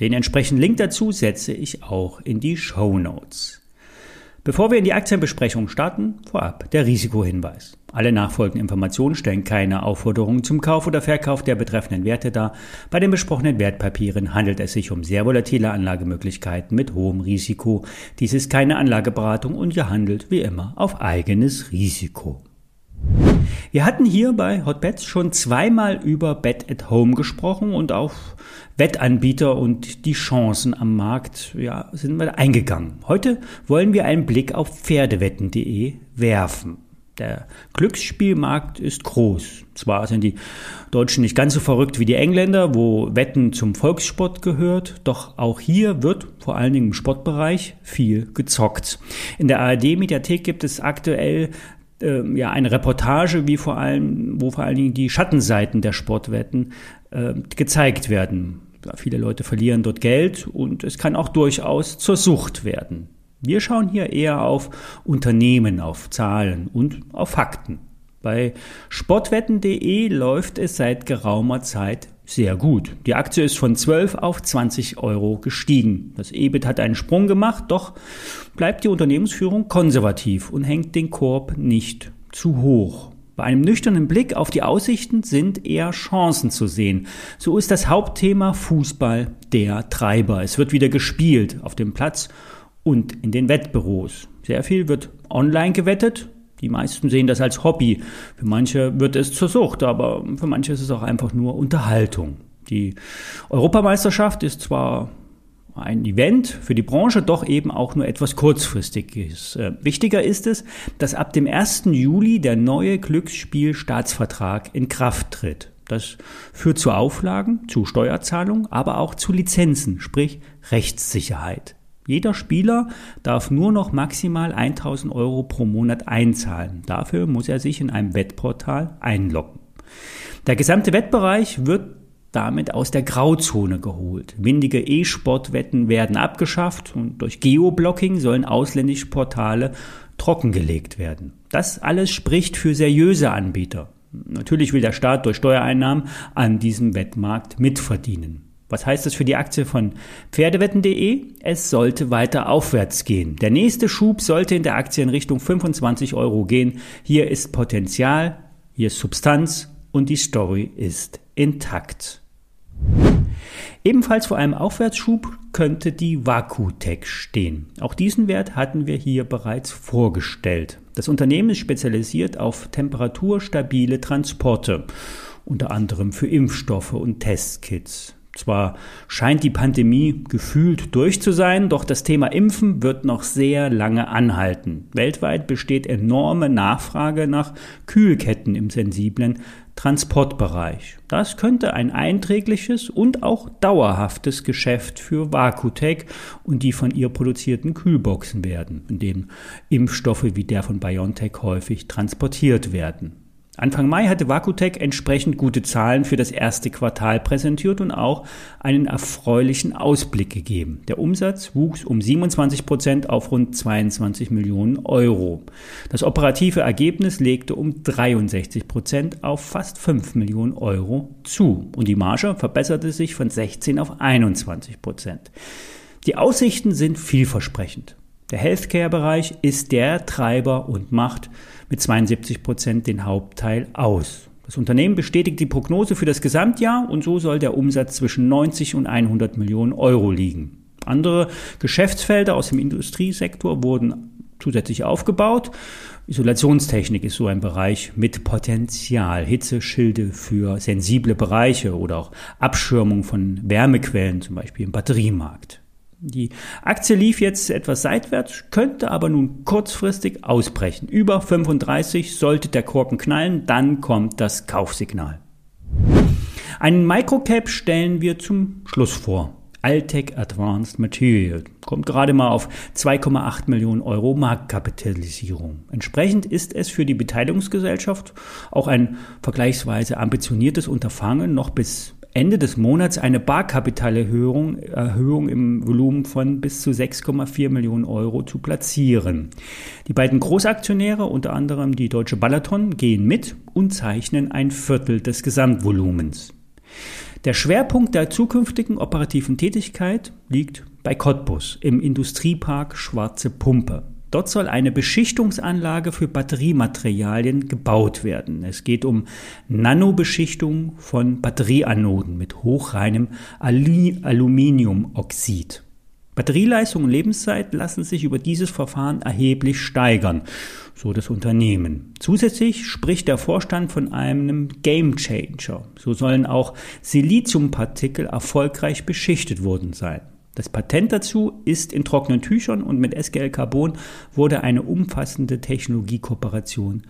Den entsprechenden Link dazu setze ich auch in die Show Notes. Bevor wir in die Aktienbesprechung starten, vorab der Risikohinweis. Alle nachfolgenden Informationen stellen keine Aufforderungen zum Kauf oder Verkauf der betreffenden Werte dar. Bei den besprochenen Wertpapieren handelt es sich um sehr volatile Anlagemöglichkeiten mit hohem Risiko. Dies ist keine Anlageberatung und ihr handelt wie immer auf eigenes Risiko. Wir hatten hier bei Hotbets schon zweimal über Bet at Home gesprochen und auf Wettanbieter und die Chancen am Markt ja, sind wir eingegangen. Heute wollen wir einen Blick auf Pferdewetten.de werfen. Der Glücksspielmarkt ist groß. Zwar sind die Deutschen nicht ganz so verrückt wie die Engländer, wo Wetten zum Volkssport gehört, doch auch hier wird vor allen Dingen im Sportbereich viel gezockt. In der ARD-Mediathek gibt es aktuell ja eine Reportage, wie vor allem, wo vor allen Dingen die Schattenseiten der Sportwetten äh, gezeigt werden. Ja, viele Leute verlieren dort Geld und es kann auch durchaus zur Sucht werden. Wir schauen hier eher auf Unternehmen, auf Zahlen und auf Fakten. Bei sportwetten.de läuft es seit geraumer Zeit sehr gut. Die Aktie ist von 12 auf 20 Euro gestiegen. Das EBIT hat einen Sprung gemacht, doch bleibt die Unternehmensführung konservativ und hängt den Korb nicht zu hoch. Bei einem nüchternen Blick auf die Aussichten sind eher Chancen zu sehen. So ist das Hauptthema Fußball der Treiber. Es wird wieder gespielt auf dem Platz und in den Wettbüros. Sehr viel wird online gewettet die meisten sehen das als Hobby. Für manche wird es zur Sucht, aber für manche ist es auch einfach nur Unterhaltung. Die Europameisterschaft ist zwar ein Event für die Branche, doch eben auch nur etwas kurzfristiges. Äh, wichtiger ist es, dass ab dem 1. Juli der neue Glücksspielstaatsvertrag in Kraft tritt. Das führt zu Auflagen, zu Steuerzahlungen, aber auch zu Lizenzen, sprich Rechtssicherheit. Jeder Spieler darf nur noch maximal 1000 Euro pro Monat einzahlen. Dafür muss er sich in einem Wettportal einloggen. Der gesamte Wettbereich wird damit aus der Grauzone geholt. Windige E-Sportwetten werden abgeschafft und durch Geoblocking sollen ausländische Portale trockengelegt werden. Das alles spricht für seriöse Anbieter. Natürlich will der Staat durch Steuereinnahmen an diesem Wettmarkt mitverdienen. Was heißt das für die Aktie von Pferdewetten.de? Es sollte weiter aufwärts gehen. Der nächste Schub sollte in der Aktie in Richtung 25 Euro gehen. Hier ist Potenzial, hier ist Substanz und die Story ist intakt. Ebenfalls vor einem Aufwärtsschub könnte die Vakutech stehen. Auch diesen Wert hatten wir hier bereits vorgestellt. Das Unternehmen ist spezialisiert auf temperaturstabile Transporte, unter anderem für Impfstoffe und Testkits. Zwar scheint die Pandemie gefühlt durch zu sein, doch das Thema Impfen wird noch sehr lange anhalten. Weltweit besteht enorme Nachfrage nach Kühlketten im sensiblen Transportbereich. Das könnte ein einträgliches und auch dauerhaftes Geschäft für Vakutec und die von ihr produzierten Kühlboxen werden, in denen Impfstoffe wie der von BioNTech häufig transportiert werden. Anfang Mai hatte Vakutec entsprechend gute Zahlen für das erste Quartal präsentiert und auch einen erfreulichen Ausblick gegeben. Der Umsatz wuchs um 27 Prozent auf rund 22 Millionen Euro. Das operative Ergebnis legte um 63 Prozent auf fast 5 Millionen Euro zu und die Marge verbesserte sich von 16 auf 21 Prozent. Die Aussichten sind vielversprechend. Der Healthcare-Bereich ist der Treiber und macht mit 72 Prozent den Hauptteil aus. Das Unternehmen bestätigt die Prognose für das Gesamtjahr und so soll der Umsatz zwischen 90 und 100 Millionen Euro liegen. Andere Geschäftsfelder aus dem Industriesektor wurden zusätzlich aufgebaut. Isolationstechnik ist so ein Bereich mit Potenzial. Hitzeschilde für sensible Bereiche oder auch Abschirmung von Wärmequellen, zum Beispiel im Batteriemarkt. Die Aktie lief jetzt etwas seitwärts, könnte aber nun kurzfristig ausbrechen. Über 35 sollte der Korken knallen, dann kommt das Kaufsignal. Einen Microcap stellen wir zum Schluss vor. Altec Advanced Material. Kommt gerade mal auf 2,8 Millionen Euro Marktkapitalisierung. Entsprechend ist es für die Beteiligungsgesellschaft auch ein vergleichsweise ambitioniertes Unterfangen, noch bis Ende des Monats eine Barkapitalerhöhung Erhöhung im Volumen von bis zu 6,4 Millionen Euro zu platzieren. Die beiden Großaktionäre, unter anderem die Deutsche Balaton, gehen mit und zeichnen ein Viertel des Gesamtvolumens. Der Schwerpunkt der zukünftigen operativen Tätigkeit liegt bei Cottbus im Industriepark Schwarze Pumpe. Dort soll eine Beschichtungsanlage für Batteriematerialien gebaut werden. Es geht um Nanobeschichtung von Batterieanoden mit hochreinem Aluminiumoxid. Batterieleistung und Lebenszeit lassen sich über dieses Verfahren erheblich steigern, so das Unternehmen. Zusätzlich spricht der Vorstand von einem Game Changer. So sollen auch Siliziumpartikel erfolgreich beschichtet worden sein. Das Patent dazu ist in trockenen Tüchern und mit SGL Carbon wurde eine umfassende Technologiekooperation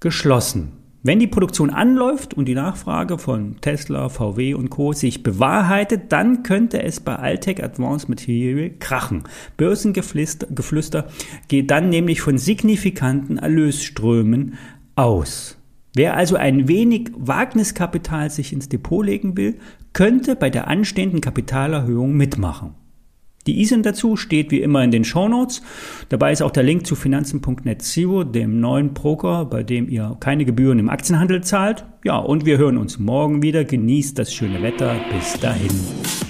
geschlossen. Wenn die Produktion anläuft und die Nachfrage von Tesla, VW und Co. sich bewahrheitet, dann könnte es bei Altec Advanced Material krachen. Börsengeflüster geht dann nämlich von signifikanten Erlösströmen aus. Wer also ein wenig Wagniskapital sich ins Depot legen will, könnte bei der anstehenden Kapitalerhöhung mitmachen. Die ISIN dazu steht wie immer in den Show Notes. Dabei ist auch der Link zu Finanzen.net Zero, dem neuen Broker, bei dem ihr keine Gebühren im Aktienhandel zahlt. Ja, und wir hören uns morgen wieder. Genießt das schöne Wetter. Bis dahin.